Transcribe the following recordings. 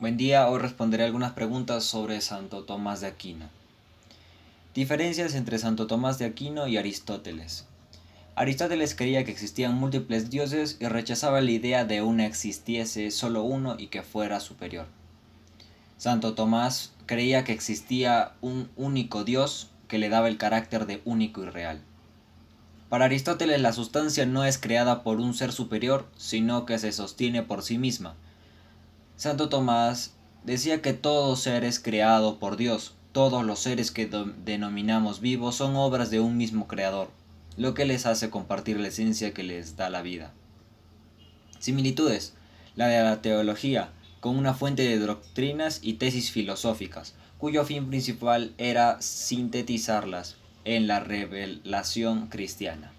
Buen día, hoy responderé algunas preguntas sobre Santo Tomás de Aquino. Diferencias entre Santo Tomás de Aquino y Aristóteles. Aristóteles creía que existían múltiples dioses y rechazaba la idea de una existiese solo uno y que fuera superior. Santo Tomás creía que existía un único Dios que le daba el carácter de único y real. Para Aristóteles la sustancia no es creada por un ser superior, sino que se sostiene por sí misma, Santo Tomás decía que todo ser es creado por Dios, todos los seres que denominamos vivos son obras de un mismo creador, lo que les hace compartir la esencia que les da la vida. Similitudes. La de la teología, con una fuente de doctrinas y tesis filosóficas, cuyo fin principal era sintetizarlas en la revelación cristiana.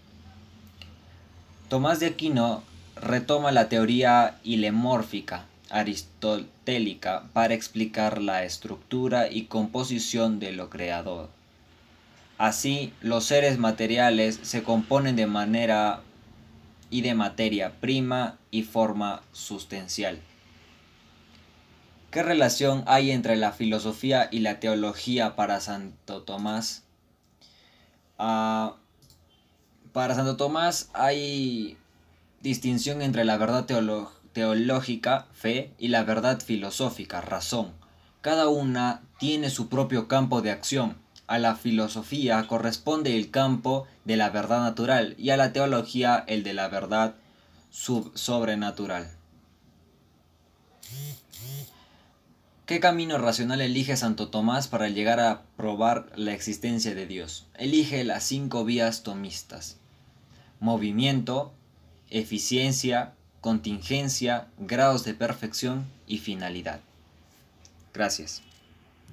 Tomás de Aquino retoma la teoría ilemórfica, aristotélica para explicar la estructura y composición de lo creador. Así, los seres materiales se componen de manera y de materia prima y forma sustancial. ¿Qué relación hay entre la filosofía y la teología para Santo Tomás? Ah, para Santo Tomás hay distinción entre la verdad teológica teológica, fe, y la verdad filosófica, razón. Cada una tiene su propio campo de acción. A la filosofía corresponde el campo de la verdad natural y a la teología el de la verdad sobrenatural. ¿Qué camino racional elige Santo Tomás para llegar a probar la existencia de Dios? Elige las cinco vías tomistas. Movimiento, eficiencia, contingencia, grados de perfección y finalidad. Gracias.